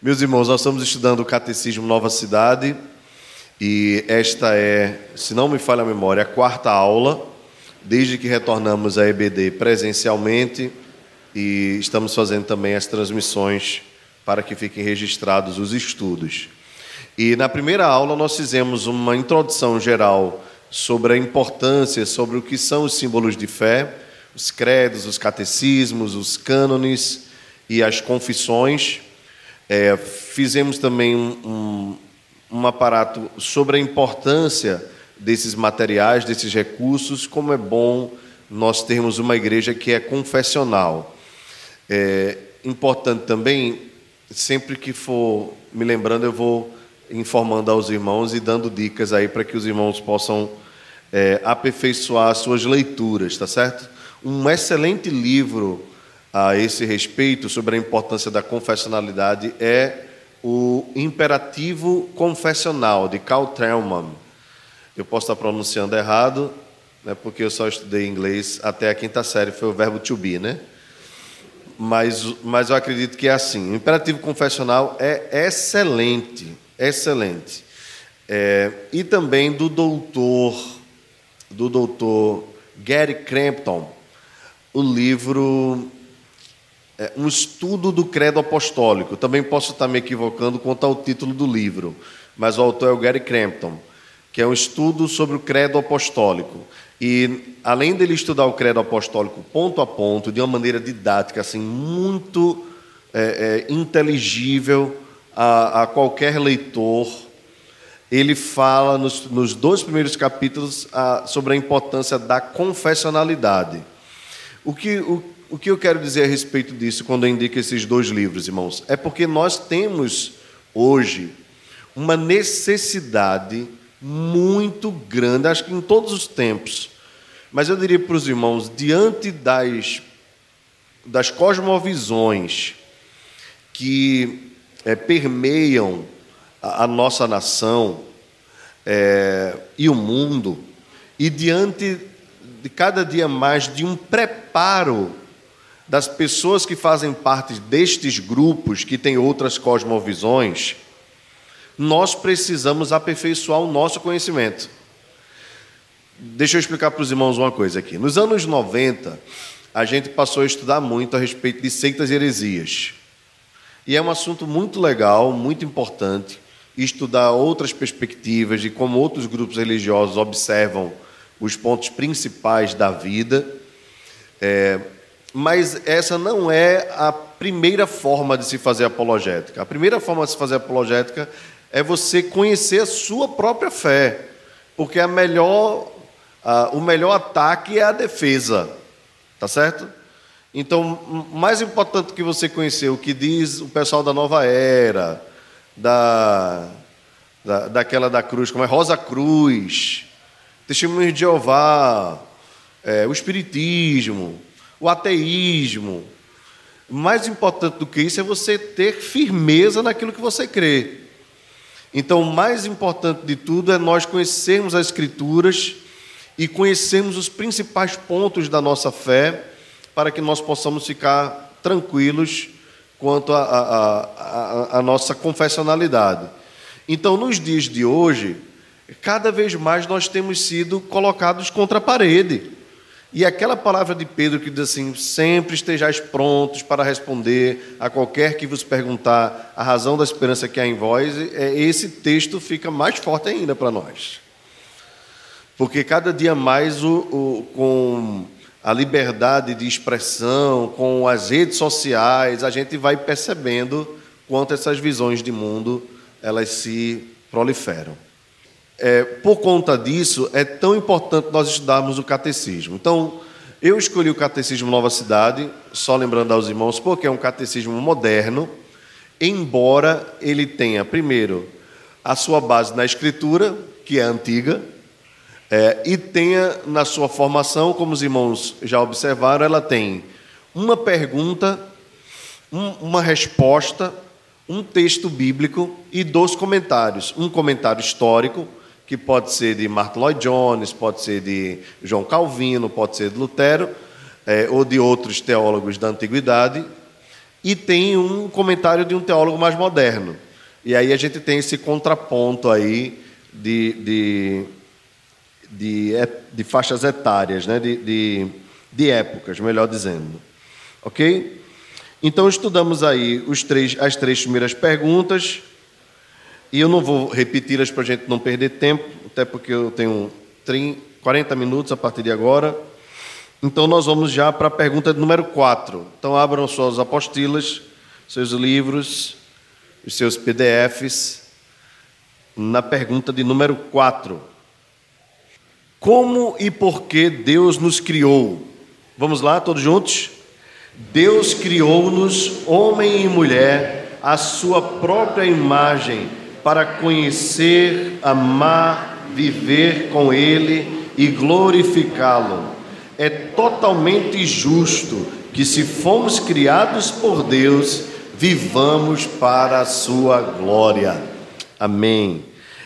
Meus irmãos, nós estamos estudando o Catecismo Nova Cidade e esta é, se não me falha a memória, a quarta aula, desde que retornamos à EBD presencialmente e estamos fazendo também as transmissões para que fiquem registrados os estudos. E na primeira aula nós fizemos uma introdução geral sobre a importância, sobre o que são os símbolos de fé, os credos, os catecismos, os cânones e as confissões. É, fizemos também um, um, aparato sobre a importância desses materiais, desses recursos, como é bom nós termos uma igreja que é confessional. É importante também, sempre que for me lembrando, eu vou informando aos irmãos e dando dicas aí para que os irmãos possam é, aperfeiçoar suas leituras, tá certo? Um excelente livro a esse respeito, sobre a importância da confessionalidade, é o Imperativo Confessional, de Carl Trellman. Eu posso estar pronunciando errado, né, porque eu só estudei inglês até a quinta série, foi o verbo to be, né? Mas, mas eu acredito que é assim. O Imperativo Confessional é excelente, excelente. É, e também do doutor, do doutor Gary Crampton, o livro um estudo do credo apostólico. Também posso estar me equivocando quanto ao título do livro, mas o autor é o Gary Crampton, que é um estudo sobre o credo apostólico. E além dele estudar o credo apostólico ponto a ponto, de uma maneira didática, assim, muito é, é, inteligível a, a, qualquer leitor, ele fala nos, nos dois primeiros capítulos a, sobre a importância da confessionalidade. O que, o, o que eu quero dizer a respeito disso quando eu indico esses dois livros, irmãos? É porque nós temos hoje uma necessidade muito grande, acho que em todos os tempos, mas eu diria para os irmãos, diante das, das cosmovisões que é, permeiam a, a, nossa nação é, e o mundo, e diante de cada dia mais de um preparo das pessoas que fazem parte destes grupos que têm outras cosmovisões, nós precisamos aperfeiçoar o nosso conhecimento. Deixa eu explicar para os irmãos uma coisa aqui. Nos anos 90, a gente passou a estudar muito a respeito de seitas e heresias. E é um assunto muito legal, muito importante, estudar outras perspectivas de como outros grupos religiosos observam os pontos principais da vida. É, mas essa não é a primeira forma de se fazer apologética. A primeira forma de se fazer apologética é você conhecer a sua própria fé, porque a melhor, o melhor ataque é a defesa, tá certo? Então, mais importante que você conhecer o que diz o pessoal da nova era, da, da daquela da cruz, como é Rosa Cruz, Testemunho de Jeová, é, o Espiritismo, o ateísmo. Mais importante do que isso é você ter firmeza naquilo que você crê. Então, o mais importante de tudo é nós conhecermos as Escrituras e conhecermos os principais pontos da nossa fé, para que nós possamos ficar tranquilos quanto à nossa confessionalidade. Então, nos dias de hoje, cada vez mais nós temos sido colocados contra a parede. E aquela palavra de Pedro que diz assim: sempre estejais prontos para responder a qualquer que vos perguntar a razão da esperança que há em vós, é, esse texto fica mais forte ainda para nós. Porque cada dia mais, o, o, com a liberdade de expressão, com as redes sociais, a gente vai percebendo quanto essas visões de mundo elas se proliferam. É, por conta disso, é tão importante nós estudarmos o catecismo. Então, eu escolhi o Catecismo Nova Cidade, só lembrando aos irmãos, porque é um catecismo moderno, embora ele tenha, primeiro, a sua base na Escritura, que é antiga, é, e tenha na sua formação, como os irmãos já observaram, ela tem uma pergunta, um, uma resposta, um texto bíblico e dois comentários. Um comentário histórico, que pode ser de Martin Lloyd Jones, pode ser de João Calvino, pode ser de Lutero, é, ou de outros teólogos da antiguidade, e tem um comentário de um teólogo mais moderno. E aí a gente tem esse contraponto aí de, de, de, de faixas etárias, né? de, de, de épocas, melhor dizendo. Ok? Então estudamos aí os três, as três primeiras perguntas, e eu não vou repeti-las para a gente não perder tempo, até porque eu tenho 30, 40 minutos a partir de agora. Então nós vamos já para a pergunta número 4. Então abram suas apostilas, seus livros, os seus PDFs, na pergunta de número 4. Como e por que Deus nos criou? Vamos lá, todos juntos? Deus criou-nos, homem e mulher, à sua própria imagem, para conhecer, amar, viver com Ele e glorificá-lo. É totalmente justo que, se fomos criados por Deus, vivamos para a Sua glória. Amém.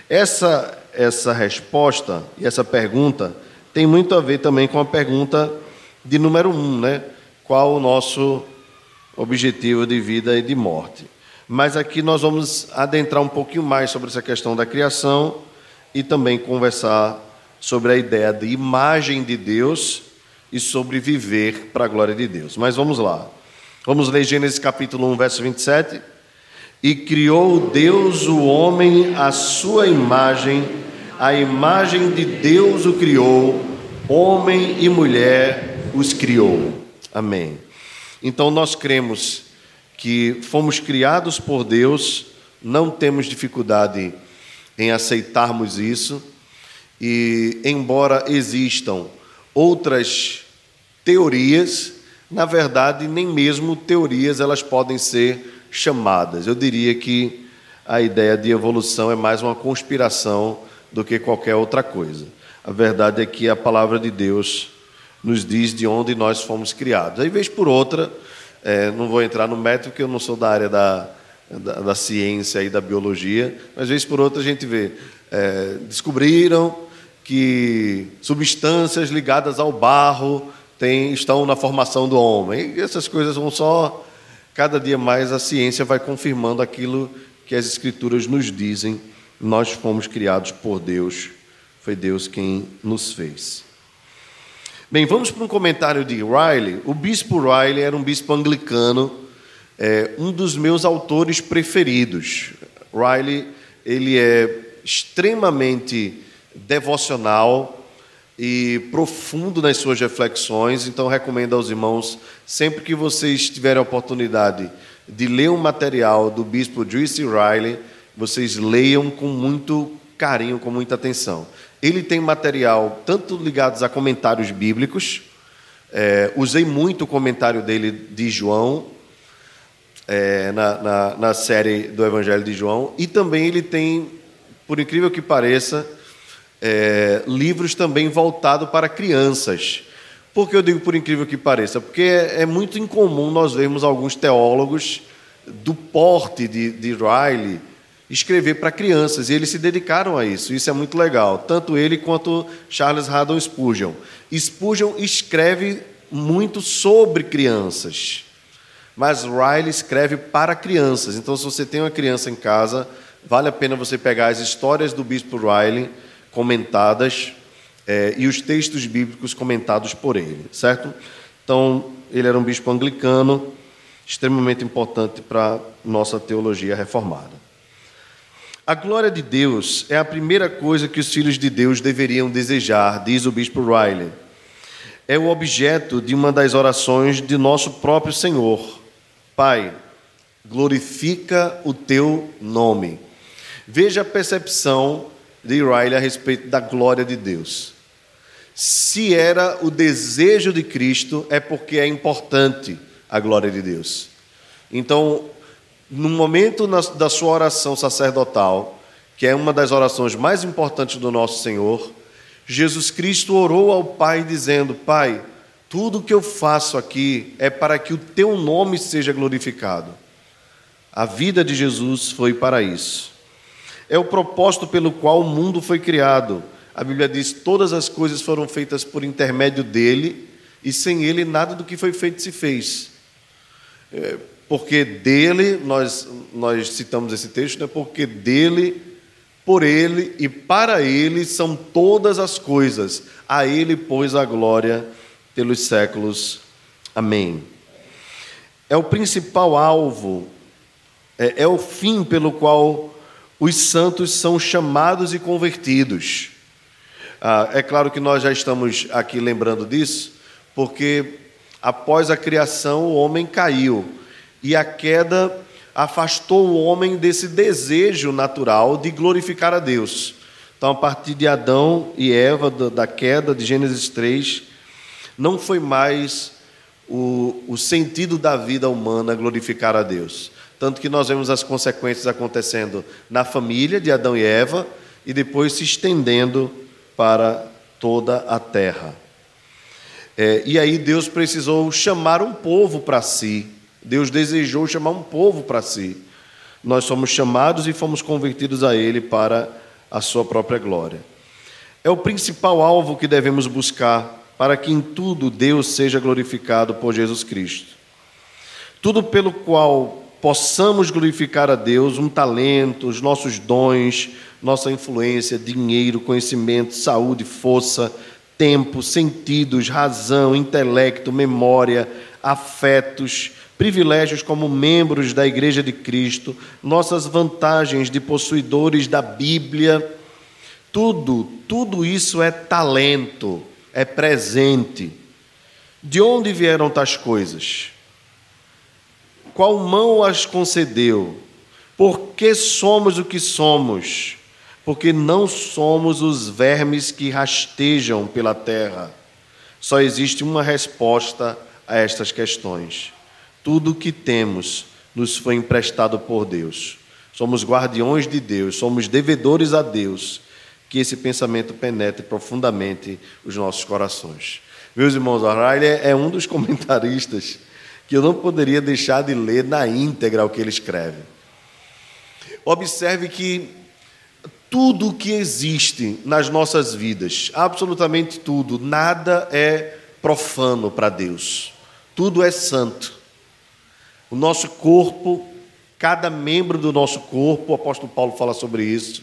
Essa, essa resposta e essa pergunta tem muito a ver também com a pergunta de número um, né? qual o nosso objetivo de vida e de morte. Mas aqui nós vamos adentrar um pouquinho mais sobre essa questão da criação e também conversar sobre a ideia de imagem de Deus e sobre viver para a glória de Deus. Mas vamos lá. Vamos ler Gênesis capítulo 1, verso 27. E criou Deus o homem à sua imagem, a imagem de Deus o criou, homem e mulher os criou. Amém. Então nós cremos que fomos criados por Deus, não temos dificuldade em aceitarmos isso, e embora existam outras teorias, na verdade, nem mesmo teorias elas podem ser chamadas. Eu diria que a ideia de evolução é mais uma conspiração do que qualquer outra coisa. A verdade é que a palavra de Deus nos diz de onde nós fomos criados. Aí, vez por outra, é, não vou entrar no método, porque eu não sou da área da, da, da ciência e da biologia, mas, vez por outra, a gente vê. É, descobriram que substâncias ligadas ao barro tem, estão na formação do homem. E essas coisas vão só. Cada dia mais a ciência vai confirmando aquilo que as Escrituras nos dizem. Nós fomos criados por Deus, foi Deus quem nos fez. Bem, vamos para um comentário de Riley. O bispo Riley era um bispo anglicano, é, um dos meus autores preferidos. Riley, ele é extremamente devocional e profundo nas suas reflexões, então recomendo aos irmãos, sempre que vocês tiverem a oportunidade de ler um material do bispo Joyce Riley, vocês leiam com muito carinho, com muita atenção. Ele tem material tanto ligados a comentários bíblicos, é, usei muito o comentário dele de João, é, na, na, na, série do Evangelho de João, e também ele tem, por incrível que pareça, é, livros também voltados para crianças. Por que eu digo por incrível que pareça? Porque é, é muito incomum nós vermos alguns teólogos do porte de, de Riley escrever para crianças, e eles se dedicaram a isso. Isso é muito legal, tanto ele quanto Charles Haddon Spurgeon. Spurgeon escreve muito sobre crianças, mas Riley escreve para crianças. Então, se você tem uma criança em casa, vale a pena você pegar as histórias do bispo Riley comentadas é, e os textos bíblicos comentados por ele, certo? Então, ele era um bispo anglicano, extremamente importante para nossa teologia reformada. A glória de Deus é a primeira coisa que os filhos de Deus deveriam desejar, diz o bispo Riley. É o objeto de uma das orações de nosso próprio Senhor. Pai, glorifica o teu nome. Veja a percepção de Riley a respeito da glória de Deus. Se era o desejo de Cristo, é porque é importante a glória de Deus. Então, no momento da sua oração sacerdotal, que é uma das orações mais importantes do nosso Senhor, Jesus Cristo orou ao Pai dizendo: Pai, tudo que eu faço aqui é para que o teu nome seja glorificado. A vida de Jesus foi para isso. É o propósito pelo qual o mundo foi criado. A Bíblia diz: todas as coisas foram feitas por intermédio dele, e sem ele nada do que foi feito se fez. É, porque dele, nós, nós citamos esse texto, né? porque dele, por ele e para ele são todas as coisas. A ele, pois, a glória pelos séculos. Amém. É o principal alvo, é, é o fim pelo qual os santos são chamados e convertidos. Ah, é claro que nós já estamos aqui lembrando disso, porque após a criação o homem caiu e a queda afastou o homem desse desejo natural de glorificar a Deus. Então, a partir de Adão e Eva, da queda de Gênesis 3, não foi mais o, o sentido da vida humana glorificar a Deus. Tanto que nós vemos as consequências acontecendo na família de Adão e Eva e depois se estendendo para toda a terra. É, e aí Deus precisou chamar um povo para si. Deus desejou chamar um povo para si. Nós somos chamados e fomos convertidos a Ele para a Sua própria glória. É o principal alvo que devemos buscar para que em tudo Deus seja glorificado por Jesus Cristo. Tudo pelo qual possamos glorificar a Deus, um talento, os nossos dons, nossa influência, dinheiro, conhecimento, saúde, força, tempo, sentidos, razão, intelecto, memória, afetos, privilégios como membros da Igreja de Cristo, nossas vantagens de possuidores da Bíblia, tudo, tudo isso é talento, é presente. De onde vieram tais coisas? qual mão as concedeu? Por que somos o que somos? Porque não somos os vermes que rastejam pela terra. Só existe uma resposta a estas questões. Tudo o que temos nos foi emprestado por Deus. Somos guardiões de Deus, somos devedores a Deus. Que esse pensamento penetre profundamente os nossos corações. Meus irmãos, Riley é um dos comentaristas que eu não poderia deixar de ler na íntegra o que ele escreve. Observe que tudo o que existe nas nossas vidas, absolutamente tudo, nada é profano para Deus. Tudo é santo. O nosso corpo, cada membro do nosso corpo, o apóstolo Paulo fala sobre isso,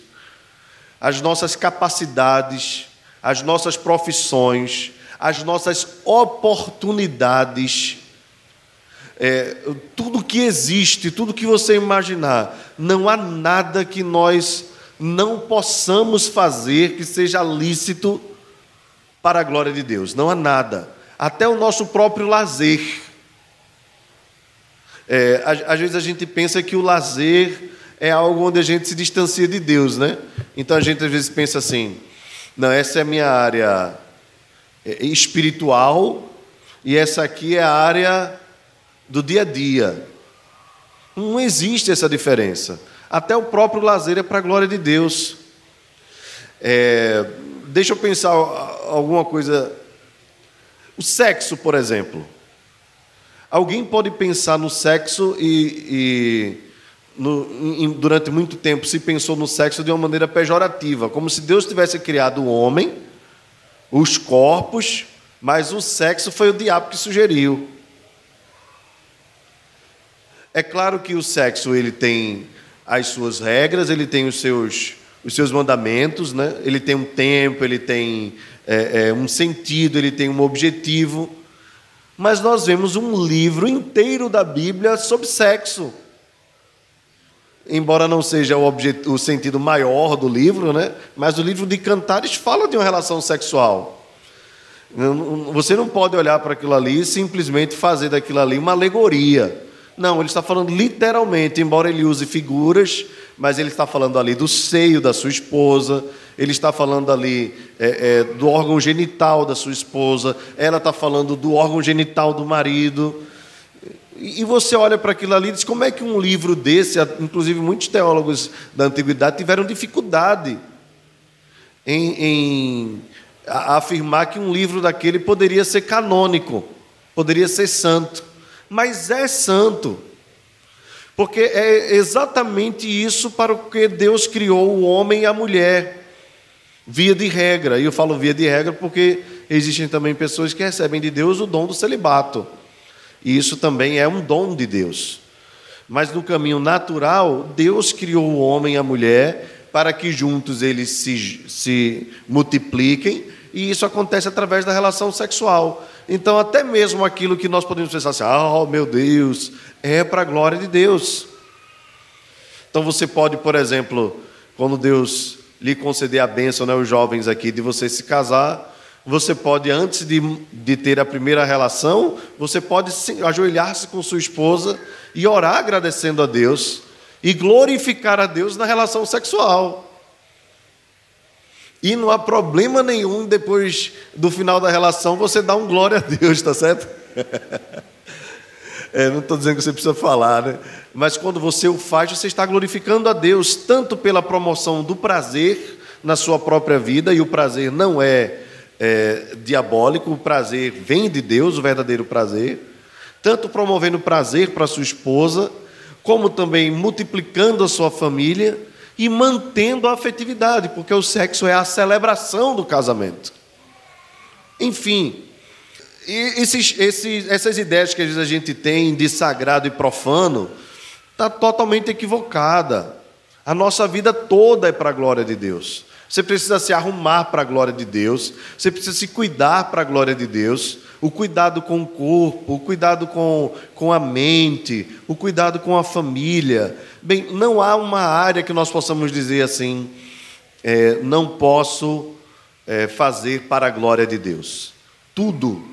as nossas capacidades, as nossas profissões, as nossas oportunidades, é, tudo que existe, tudo que você imaginar, não há nada que nós não possamos fazer que seja lícito para a glória de Deus. Não há nada. Até o nosso próprio lazer. É, às vezes a gente pensa que o lazer é algo onde a gente se distancia de Deus, né? Então a gente às vezes pensa assim: não, essa é a minha área é, espiritual e essa aqui é a área do dia a dia. Não existe essa diferença. Até o próprio lazer é para a glória de Deus. É, deixa eu pensar alguma coisa. O sexo, por exemplo. Alguém pode pensar no sexo e, e no, em, durante muito tempo se pensou no sexo de uma maneira pejorativa, como se Deus tivesse criado o homem, os corpos, mas o sexo foi o diabo que sugeriu. É claro que o sexo ele tem as suas regras, ele tem os seus, os seus mandamentos, né? ele tem um tempo, ele tem é, é, um sentido, ele tem um objetivo. Mas nós vemos um livro inteiro da Bíblia sobre sexo. Embora não seja o, o sentido maior do livro, né? mas o livro de Cantares fala de uma relação sexual. Você não pode olhar para aquilo ali e simplesmente fazer daquilo ali uma alegoria. Não, ele está falando literalmente, embora ele use figuras, mas ele está falando ali do seio da sua esposa, ele está falando ali é, é, do órgão genital da sua esposa, ela está falando do órgão genital do marido. E você olha para aquilo ali e diz: como é que um livro desse, inclusive muitos teólogos da antiguidade tiveram dificuldade em, em afirmar que um livro daquele poderia ser canônico, poderia ser santo mas é santo. Porque é exatamente isso para o que Deus criou o homem e a mulher, via de regra. E eu falo via de regra porque existem também pessoas que recebem de Deus o dom do celibato. E isso também é um dom de Deus. Mas no caminho natural, Deus criou o homem e a mulher para que juntos eles se, se multipliquem, e isso acontece através da relação sexual. Então, até mesmo aquilo que nós podemos pensar assim, oh meu Deus, é para a glória de Deus. Então, você pode, por exemplo, quando Deus lhe conceder a bênção, né, os jovens aqui, de você se casar, você pode, antes de, de ter a primeira relação, você pode ajoelhar-se com sua esposa e orar agradecendo a Deus e glorificar a Deus na relação sexual. E não há problema nenhum depois do final da relação você dar um glória a Deus, tá certo? É, não estou dizendo que você precisa falar, né? Mas quando você o faz, você está glorificando a Deus, tanto pela promoção do prazer na sua própria vida, e o prazer não é, é diabólico, o prazer vem de Deus, o verdadeiro prazer, tanto promovendo prazer para sua esposa, como também multiplicando a sua família e mantendo a afetividade, porque o sexo é a celebração do casamento. Enfim, esses, esses, essas ideias que a gente tem de sagrado e profano, está totalmente equivocada. A nossa vida toda é para a glória de Deus. Você precisa se arrumar para a glória de Deus, você precisa se cuidar para a glória de Deus, o cuidado com o corpo, o cuidado com, com a mente, o cuidado com a família. Bem, não há uma área que nós possamos dizer assim, é, não posso é, fazer para a glória de Deus. Tudo,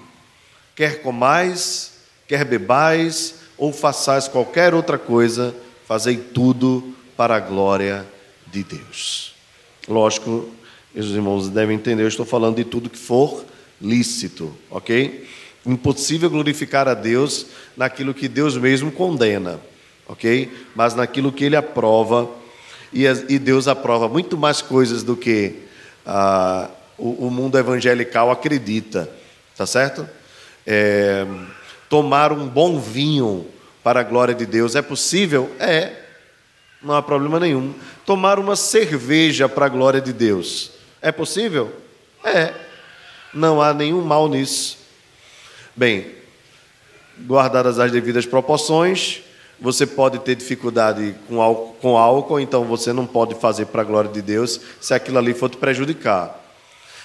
quer comais, quer bebais, ou façais qualquer outra coisa, fazei tudo para a glória de Deus. Lógico, os irmãos devem entender, eu estou falando de tudo que for lícito, ok? Impossível glorificar a Deus naquilo que Deus mesmo condena, ok? Mas naquilo que Ele aprova, e Deus aprova muito mais coisas do que ah, o, mundo evangelical acredita, tá certo? É, tomar um bom vinho para a glória de Deus é possível? É, não há problema nenhum. Tomar uma cerveja para a glória de Deus é possível? É. Não há nenhum mal nisso. Bem, guardadas as devidas proporções, você pode ter dificuldade com álcool, com álcool, então você não pode fazer para a glória de Deus se aquilo ali for te prejudicar.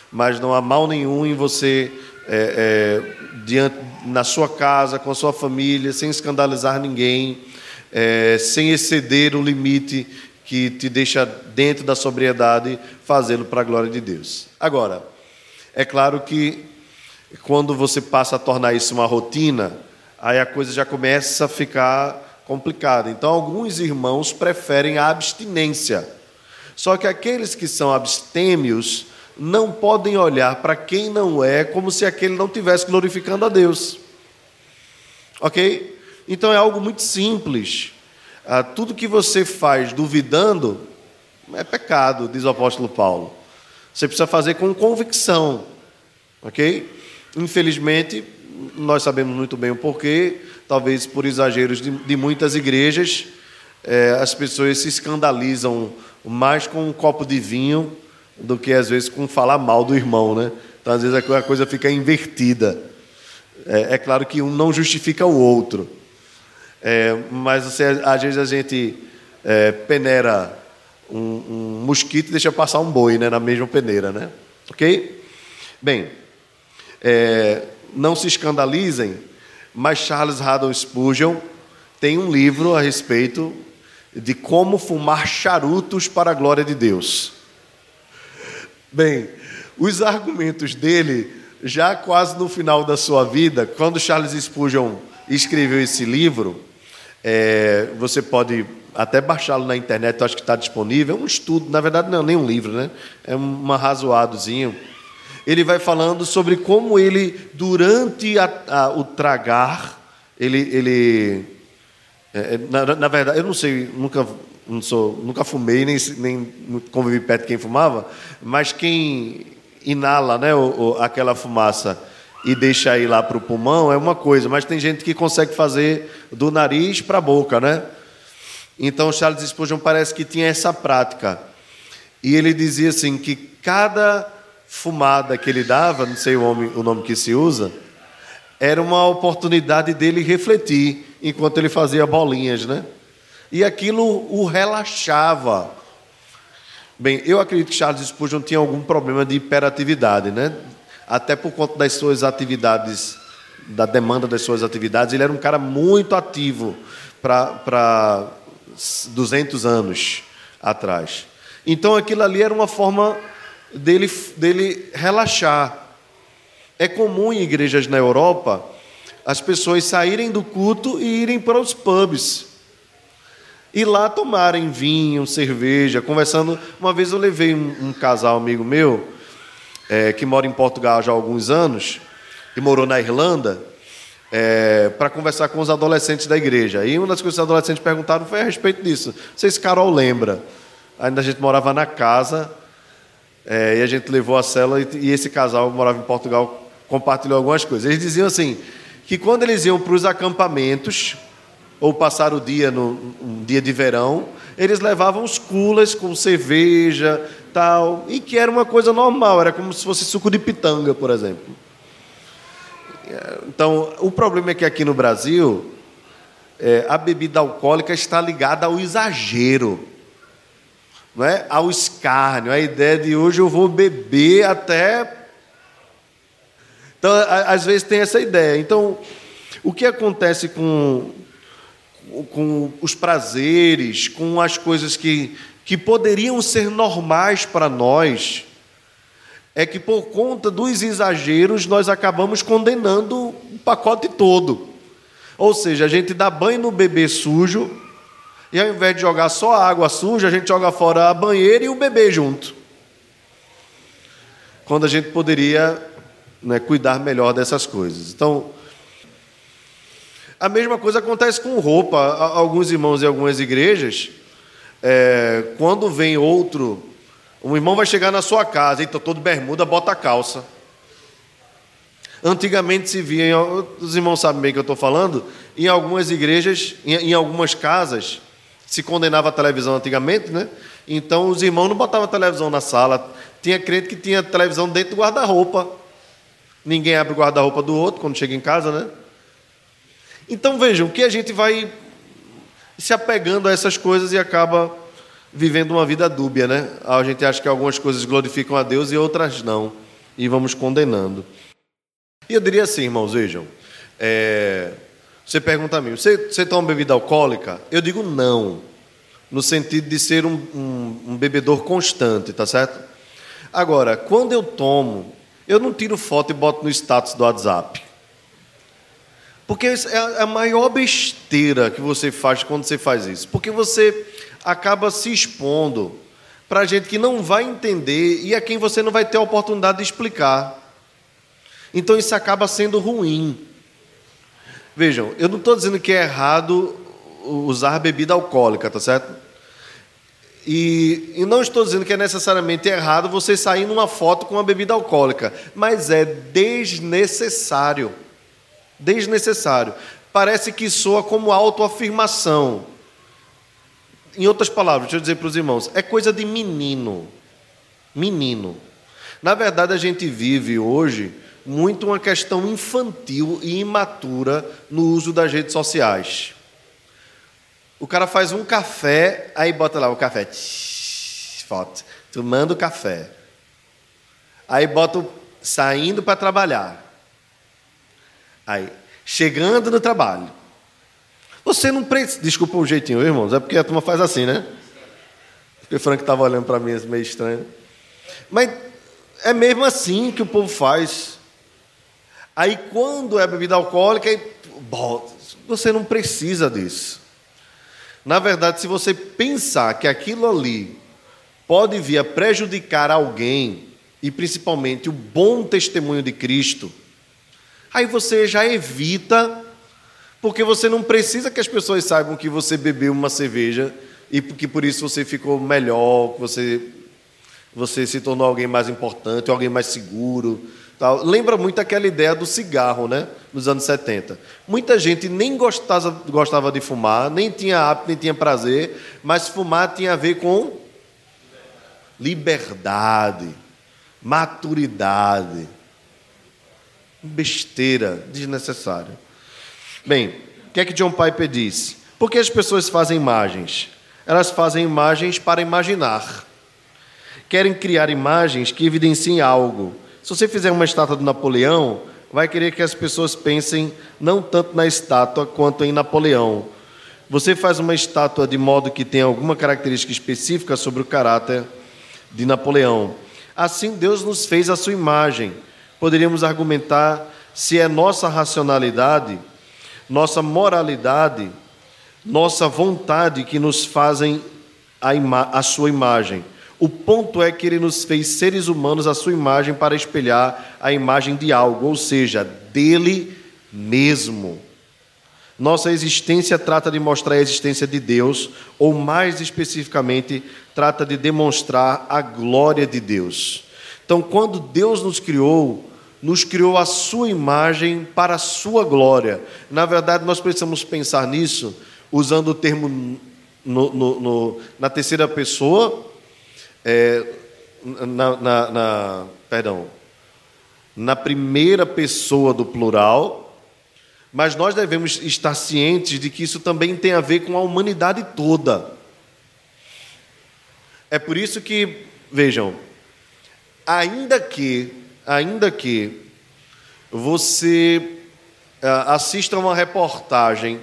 Mas não há mal nenhum em você, é, é, diante, na sua casa, com a sua família, sem escandalizar ninguém, é, sem exceder o limite que te deixa dentro da sobriedade, fazê-lo para a glória de Deus. Agora, é claro que quando você passa a tornar isso uma rotina, aí a coisa já começa a ficar complicada. Então, alguns irmãos preferem a abstinência. Só que aqueles que são abstêmios não podem olhar para quem não é como se aquele não estivesse glorificando a Deus. Ok? Então é algo muito simples. Ah, tudo que você faz duvidando é pecado, diz o apóstolo Paulo. Você precisa fazer com convicção, ok? Infelizmente, nós sabemos muito bem o porquê, talvez por exageros de, de muitas igrejas, é, as pessoas se escandalizam mais com um copo de vinho do que às vezes com falar mal do irmão, né? Então, às vezes a coisa fica invertida. É, é claro que um não justifica o outro, é, mas você, às vezes a gente é, peneira um, um, mosquito deixa passar um boi né, na mesma peneira, né? Ok? Bem, é, não se escandalizem, mas Charles Haddon Spurgeon tem um livro a respeito de como fumar charutos para a glória de Deus. Bem, os argumentos dele, já quase no final da sua vida, quando Charles Spurgeon escreveu esse livro, é, você pode até baixá-lo na internet, eu acho que está disponível. É um estudo, na verdade, não é nem um livro, né? É um arrazoadozinho. Ele vai falando sobre como ele, durante a, a, o tragar, ele. ele é, é, na, na, verdade, eu não sei, nunca, não sou, nunca fumei, nem, nem convivi perto de quem fumava, mas quem inala né, o, o, aquela fumaça e deixa ir lá para o pulmão é uma coisa, mas tem gente que consegue fazer do nariz para a boca, né? Então Charles Spurgeon parece que tinha essa prática. E ele dizia assim que cada fumada que ele dava, não sei o nome, o nome que se usa, era uma oportunidade dele refletir enquanto ele fazia bolinhas, né? e aquilo o relaxava. Bem, eu acredito que Charles Spurgeon tinha algum problema de hiperatividade, né? Até por conta das suas atividades, da demanda das suas atividades, ele era um cara muito ativo para 200 anos atrás. Então aquilo ali era uma forma dele, dele relaxar. É comum em igrejas na Europa as pessoas saírem do culto e irem para os pubs. E lá tomarem vinho, cerveja, conversando. Uma vez eu levei um, um casal amigo meu, é, que mora em Portugal já há alguns anos, e morou na Irlanda, é, para conversar com os adolescentes da igreja. E uma das coisas que os adolescentes perguntaram foi a respeito disso. Não sei se Carol lembra. Ainda a gente morava na casa, é, e a gente levou a cela, e, e esse casal morava em Portugal, compartilhou algumas coisas. Eles diziam assim: que quando eles iam para os acampamentos, ou passar o dia no um dia de verão, eles levavam os culas com cerveja, tal, e que era uma coisa normal, era como se fosse suco de pitanga, por exemplo. Então, o problema é que aqui no Brasil, é, a bebida alcoólica está ligada ao exagero, não é? ao escárnio, a ideia de hoje eu vou beber até então, às vezes tem essa ideia. Então, o que acontece com, com os prazeres, com as coisas que, que poderiam ser normais para nós, é que por conta dos exageros nós acabamos condenando o pacote todo. Ou seja, a gente dá banho no bebê sujo, e ao invés de jogar só a água suja, a gente joga fora a banheira e o bebê junto. Quando a gente poderia né, cuidar melhor dessas coisas. Então, a mesma coisa acontece com roupa. Alguns irmãos em algumas igrejas, é, quando vem outro, um irmão vai chegar na sua casa, e está todo bermuda, bota a calça. Antigamente se via, os irmãos sabem bem que eu estou falando, em algumas igrejas, em, em algumas casas, se condenava a televisão antigamente, né? Então os irmãos não botavam televisão na sala. Tinha crente que tinha televisão dentro do guarda-roupa. Ninguém abre o guarda-roupa do outro quando chega em casa, né? Então vejam que a gente vai se apegando a essas coisas e acaba vivendo uma vida dúbia, né? A gente acha que algumas coisas glorificam a Deus e outras não, e vamos condenando. E eu diria assim, irmãos, vejam, é... você pergunta a mim, você, você toma bebida alcoólica? Eu digo não, no sentido de ser um, um, um bebedor constante, tá certo? Agora, quando eu tomo eu não tiro foto e boto no status do WhatsApp. Porque é a maior besteira que você faz quando você faz isso. Porque você acaba se expondo para gente que não vai entender e a quem você não vai ter a oportunidade de explicar. Então isso acaba sendo ruim. Vejam, eu não estou dizendo que é errado usar bebida alcoólica, tá certo? E, e, não estou dizendo que é necessariamente errado você sair numa foto com uma bebida alcoólica, mas é desnecessário. Desnecessário. Parece que soa como autoafirmação. Em outras palavras, deixa eu dizer para os irmãos, é coisa de menino. Menino. Na verdade, a gente vive hoje muito uma questão infantil e imatura no uso das redes sociais. O cara faz um café, aí bota lá o café. Foto. Tomando café. Aí bota o, saindo para trabalhar. Aí, chegando no trabalho. Você não precisa. Desculpa o jeitinho, irmãos, é porque a turma faz assim, né? Porque o Frank estava olhando para mim, meio estranho. Mas é mesmo assim que o povo faz. Aí, quando é bebida alcoólica, aí, você não precisa disso. Na verdade, se você pensar que aquilo ali pode vir a prejudicar alguém, e principalmente o bom testemunho de Cristo, aí você já evita, porque você não precisa que as pessoas saibam que você bebeu uma cerveja e que por isso você ficou melhor, você, você se tornou alguém mais importante, alguém mais seguro. Tal. Lembra muito aquela ideia do cigarro, né? Nos anos 70. Muita gente nem gostava, gostava de fumar, nem tinha hábito, nem tinha prazer, mas fumar tinha a ver com liberdade, maturidade. Besteira, desnecessário. Bem, o que é que John Piper diz? Por que as pessoas fazem imagens? Elas fazem imagens para imaginar. Querem criar imagens que evidenciem algo. Se você fizer uma estátua de Napoleão, vai querer que as pessoas pensem não tanto na estátua quanto em Napoleão. Você faz uma estátua de modo que tenha alguma característica específica sobre o caráter de Napoleão. Assim, Deus nos fez a sua imagem. Poderíamos argumentar se é nossa racionalidade, nossa moralidade, nossa vontade que nos fazem a, a sua imagem. O ponto é que ele nos fez seres humanos a sua imagem para espelhar a imagem de algo, ou seja, dele mesmo. Nossa existência trata de mostrar a existência de Deus, ou mais especificamente, trata de demonstrar a glória de Deus. Então, quando Deus nos criou, nos criou a sua imagem para a sua glória. Na verdade, nós precisamos pensar nisso usando o termo no, no, no, na terceira pessoa, é, na, na, na, perdão, na primeira pessoa do plural, mas nós devemos estar cientes de que isso também tem a ver com a humanidade toda. É por isso que, vejam, ainda que, ainda que você ah, assista a uma reportagem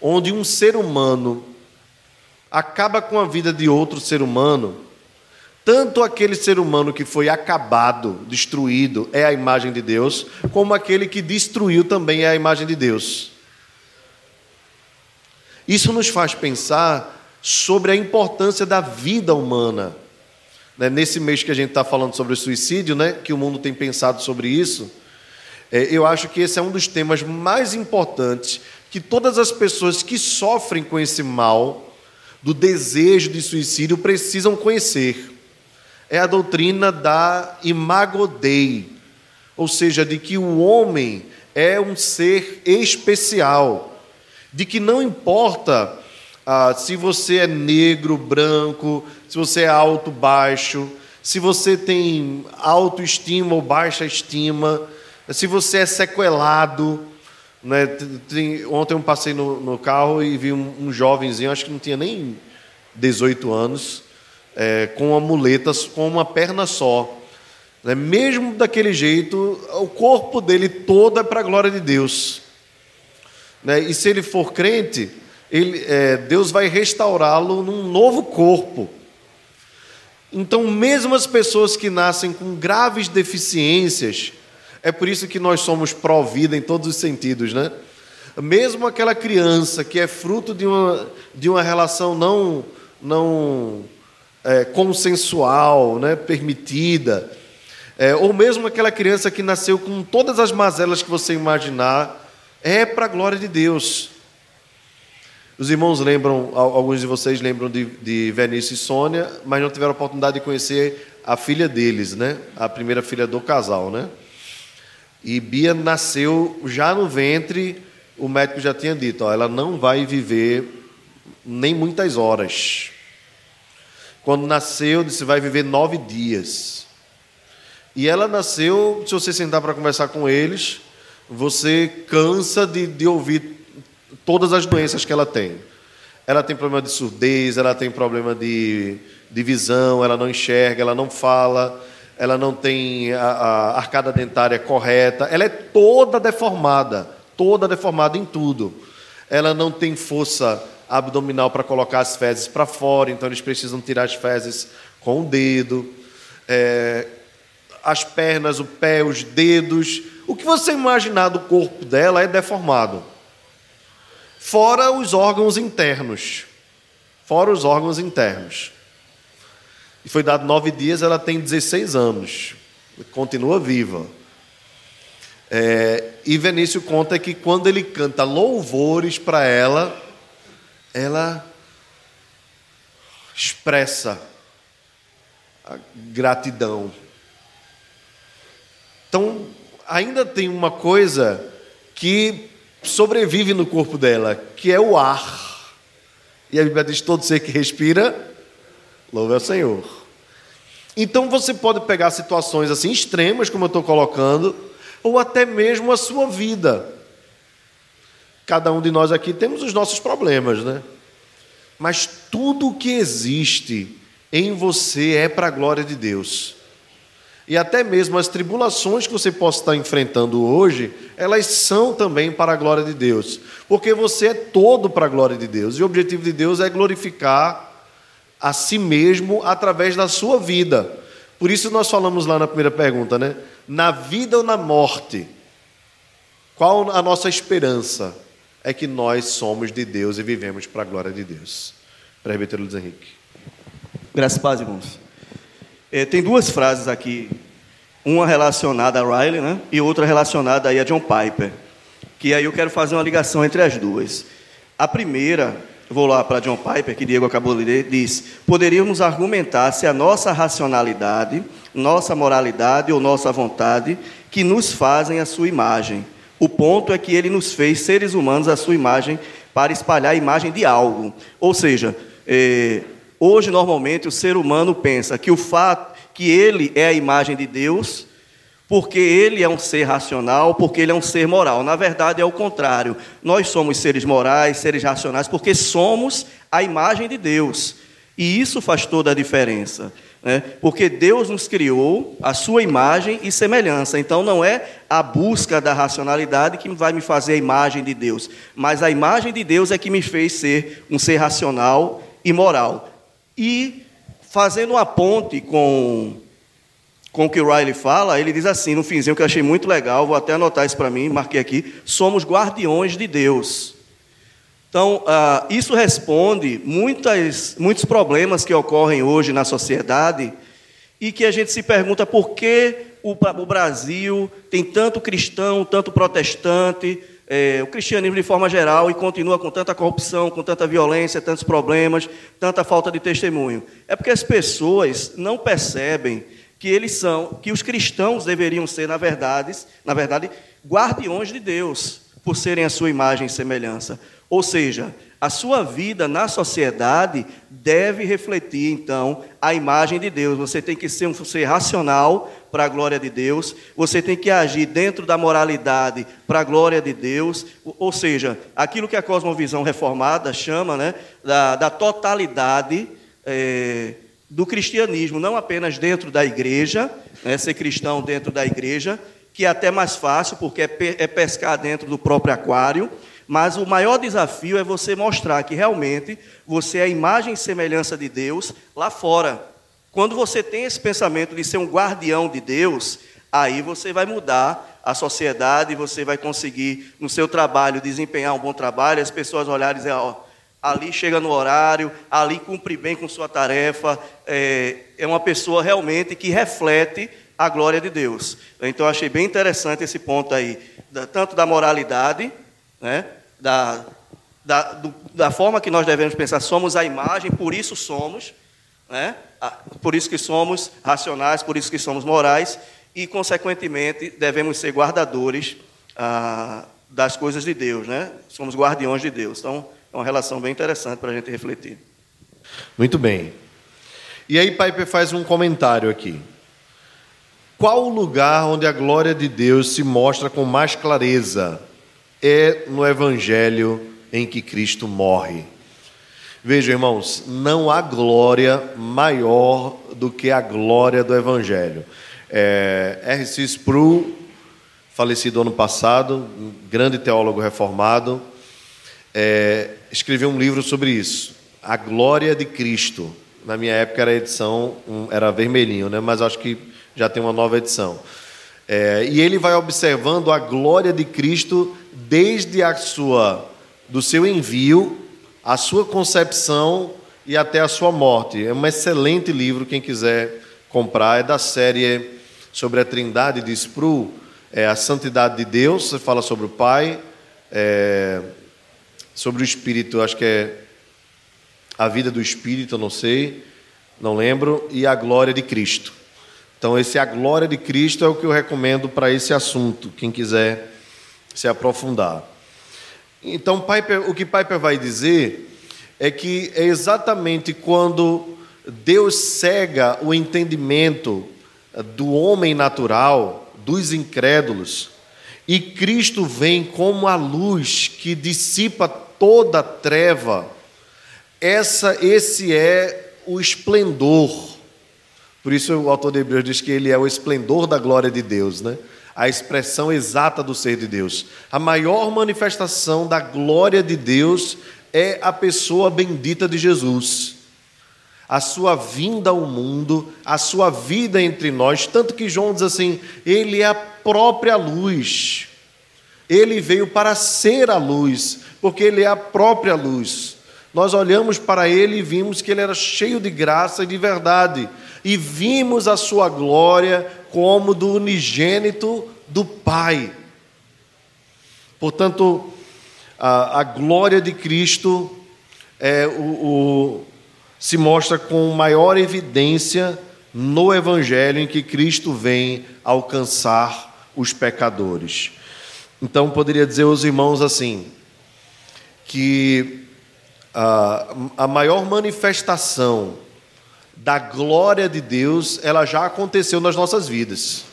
onde um ser humano acaba com a vida de outro ser humano, tanto aquele ser humano que foi acabado, destruído, é a imagem de Deus, como aquele que destruiu também é a imagem de Deus. Isso nos faz pensar sobre a importância da vida humana. Né, nesse mês que a gente está falando sobre o suicídio, né, que o mundo tem pensado sobre isso, é, eu acho que esse é um dos temas mais importantes que todas as pessoas que sofrem com esse mal, do desejo de suicídio, precisam conhecer. É a doutrina da imago Dei, ou seja, de que o homem é um ser especial, de que não importa ah, se você é negro, branco, se você é alto, baixo, se você tem autoestima ou baixa estima, se você é sequelado. Né? Tem, ontem eu passei no, no carro e vi um, um jovenzinho, acho que não tinha nem 18 anos, é, com amuletas com uma perna só. Né? Mesmo daquele jeito, o corpo dele todo é para a glória de Deus. Né? E se ele for crente, ele, é, Deus vai restaurá-lo num novo corpo. Então, mesmo as pessoas que nascem com graves deficiências, é por isso que nós somos pró-vida em todos os sentidos, né? Mesmo aquela criança que é fruto de uma, de uma relação não, não é, consensual, né, permitida, é, ou mesmo aquela criança que nasceu com todas as mazelas que você imaginar, é para a glória de Deus. Os irmãos lembram, alguns de vocês lembram de, de Vinícius e Sônia, mas não tiveram a oportunidade de conhecer a filha deles, né? A primeira filha do casal, né? E Bia nasceu já no ventre, o médico já tinha dito, ó, ela não vai viver nem muitas horas. Quando nasceu, disse: vai viver nove dias. E ela nasceu, se você sentar para conversar com eles, você cansa de, de ouvir todas as doenças que ela tem. Ela tem problema de surdez, ela tem problema de, de visão, ela não enxerga, ela não fala, ela não tem a, a arcada dentária correta, ela é toda deformada, toda deformada em tudo. Ela não tem força abdominal para colocar as fezes para fora, então eles precisam tirar as fezes com o dedo. É, as pernas, o pé, os dedos. O que você imaginar do corpo dela é deformado. Fora os órgãos internos. Fora os órgãos internos. E foi dado nove dias, ela tem 16 anos. Continua viva. É, e Vinícius conta que quando ele canta louvores para ela, ela expressa a gratidão. Então, ainda tem uma coisa que sobrevive no corpo dela, que é o ar. E a Bíblia diz: todo ser que respira, louve ao Senhor. Então você pode pegar situações assim extremas, como eu estou colocando, ou até mesmo a sua vida. cada um de nós aqui temos os nossos problemas, né? Mas tudo o que existe em você é para a glória de Deus. E até mesmo as tribulações que você possa estar enfrentando hoje, elas são também para a glória de Deus. Porque você é todo para a glória de Deus. E o objetivo de Deus é glorificar a si mesmo através da sua vida. Por isso nós falamos lá na primeira pergunta, né? Na vida ou na morte? Qual a nossa esperança? É que nós somos de Deus e vivemos para a glória de Deus. Presbítero Luiz Henrique. Graças a paz, irmãos. É, tem duas frases aqui, uma relacionada a Riley, né? E outra relacionada aí a John Piper. Que aí eu quero fazer uma ligação entre as duas. A primeira, vou lá para John Piper, que Diego acabou de ler, diz: poderíamos argumentar se a nossa racionalidade, nossa moralidade ou nossa vontade que nos fazem a sua imagem. O ponto é que ele nos fez seres humanos a sua imagem para espalhar a imagem de algo. Ou seja, é, Hoje, normalmente, o ser humano pensa que o fato que ele é a imagem de Deus, porque ele é um ser racional, porque ele é um ser moral. Na verdade, é o contrário. Nós somos seres morais, seres racionais, porque somos a imagem de Deus. E isso faz toda a diferença. Né? Porque Deus nos criou a sua imagem e semelhança. Então, não é a busca da racionalidade que vai me fazer a imagem de Deus, mas a imagem de Deus é que me fez ser um ser racional e moral. E fazendo uma ponte com, com o que o Riley fala, ele diz assim, no finzinho, que eu achei muito legal, vou até anotar isso para mim, marquei aqui: somos guardiões de Deus. Então, uh, isso responde muitas, muitos problemas que ocorrem hoje na sociedade e que a gente se pergunta por que o, o Brasil tem tanto cristão, tanto protestante, é, o cristianismo de forma geral e continua com tanta corrupção, com tanta violência, tantos problemas, tanta falta de testemunho? É porque as pessoas não percebem que eles são, que os cristãos deveriam ser, na verdade, na verdade, guardiões de Deus, por serem a sua imagem e semelhança. Ou seja, a sua vida na sociedade deve refletir, então, a imagem de Deus. Você tem que ser um ser racional para a glória de Deus, você tem que agir dentro da moralidade para a glória de Deus, ou seja, aquilo que a cosmovisão reformada chama né, da, da totalidade é, do cristianismo, não apenas dentro da igreja, né, ser cristão dentro da igreja, que é até mais fácil, porque é, é pescar dentro do próprio aquário mas o maior desafio é você mostrar que realmente você é a imagem e semelhança de Deus lá fora. Quando você tem esse pensamento de ser um guardião de Deus, aí você vai mudar a sociedade, você vai conseguir no seu trabalho desempenhar um bom trabalho, as pessoas olharem e dizer, ó, ali chega no horário, ali cumpre bem com sua tarefa, é, é uma pessoa realmente que reflete a glória de Deus. Então, achei bem interessante esse ponto aí, tanto da moralidade, né? Da, da, do, da forma que nós devemos pensar, somos a imagem, por isso somos, né? por isso que somos racionais, por isso que somos morais, e, consequentemente, devemos ser guardadores ah, das coisas de Deus, né? somos guardiões de Deus. Então, é uma relação bem interessante para a gente refletir. Muito bem. E aí, Piper faz um comentário aqui. Qual o lugar onde a glória de Deus se mostra com mais clareza? É no Evangelho em que Cristo morre. Vejam, irmãos, não há glória maior do que a glória do Evangelho. É, R.C. Sproul, falecido ano passado, um grande teólogo reformado, é, escreveu um livro sobre isso, A Glória de Cristo. Na minha época era a edição, era vermelhinho, né? mas acho que já tem uma nova edição. É, e ele vai observando a glória de Cristo desde a sua do seu envio, a sua concepção e até a sua morte. É um excelente livro, quem quiser comprar, é da série sobre a Trindade de Sproul, é a santidade de Deus, você fala sobre o Pai, é, sobre o Espírito, acho que é a vida do Espírito, não sei, não lembro, e a glória de Cristo. Então, esse a glória de Cristo é o que eu recomendo para esse assunto, quem quiser se aprofundar. Então, Piper, o que Piper vai dizer é que é exatamente quando Deus cega o entendimento do homem natural, dos incrédulos, e Cristo vem como a luz que dissipa toda treva, essa, esse é o esplendor. Por isso o autor de Hebreus diz que ele é o esplendor da glória de Deus, né? A expressão exata do ser de Deus. A maior manifestação da glória de Deus é a pessoa bendita de Jesus. A sua vinda ao mundo, a sua vida entre nós, tanto que João diz assim: Ele é a própria luz. Ele veio para ser a luz, porque Ele é a própria luz. Nós olhamos para Ele e vimos que Ele era cheio de graça e de verdade, e vimos a Sua glória como do unigênito do Pai. Portanto, a, a glória de Cristo é, o, o, se mostra com maior evidência no Evangelho em que Cristo vem alcançar os pecadores. Então, poderia dizer aos irmãos assim, que a maior manifestação da glória de Deus, ela já aconteceu nas nossas vidas.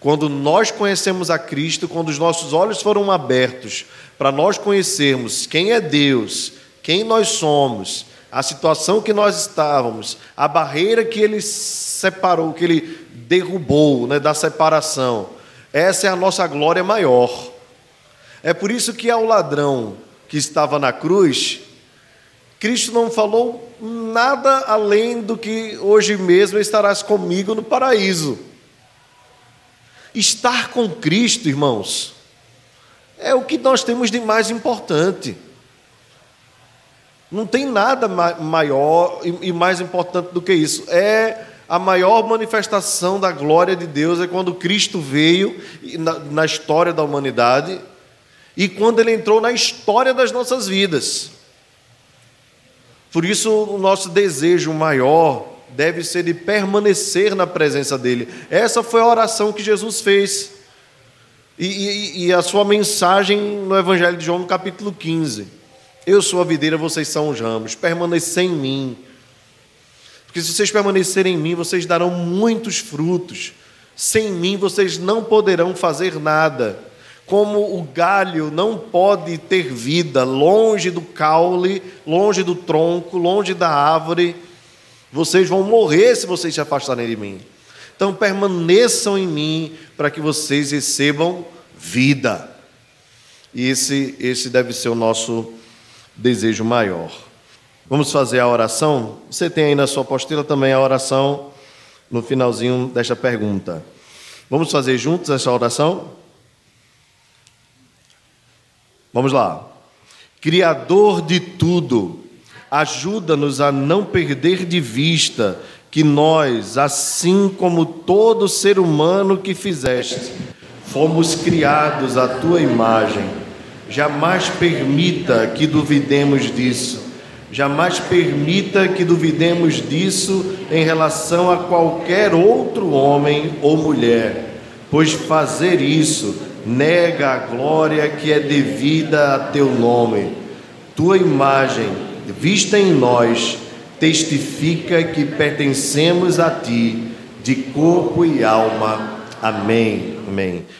Quando nós conhecemos a Cristo, quando os nossos olhos foram abertos para nós conhecermos quem é Deus, quem nós somos, a situação que nós estávamos, a barreira que Ele separou, que Ele derrubou né, da separação, essa é a nossa glória maior. É por isso que ao ladrão que estava na cruz, Cristo não falou nada além do que hoje mesmo estarás comigo no paraíso. Estar com Cristo, irmãos, é o que nós temos de mais importante. Não tem nada maior e mais importante do que isso. É a maior manifestação da glória de Deus é quando Cristo veio na, história da humanidade e quando ele entrou na história das nossas vidas. Por isso, o nosso desejo maior deve ser de permanecer na presença dEle. Essa foi a oração que Jesus fez. E, e, e, a sua mensagem no Evangelho de João, no capítulo 15. Eu sou a videira, vocês são os ramos. Permanecer em mim. Porque se vocês permanecerem em mim, vocês darão muitos frutos. Sem mim, vocês não poderão fazer nada. Como o galho não pode ter vida longe do caule, longe do tronco, longe da árvore, vocês vão morrer se vocês se afastarem de mim. Então permaneçam em mim para que vocês recebam vida. E esse, esse deve ser o nosso desejo maior. Vamos fazer a oração? Você tem aí na sua apostila também a oração no finalzinho desta pergunta. Vamos fazer juntos essa oração? Vamos lá. Criador de tudo, ajuda-nos a não perder de vista que nós, assim como todo ser humano que fizeste, fomos criados à tua imagem. Jamais permita que duvidemos disso. Jamais permita que duvidemos disso em relação a qualquer outro homem ou mulher, pois fazer isso nega a glória que é devida a teu nome. Tua imagem, vista em nós, testifica que pertencemos a ti, de corpo e alma. Amém. Amém.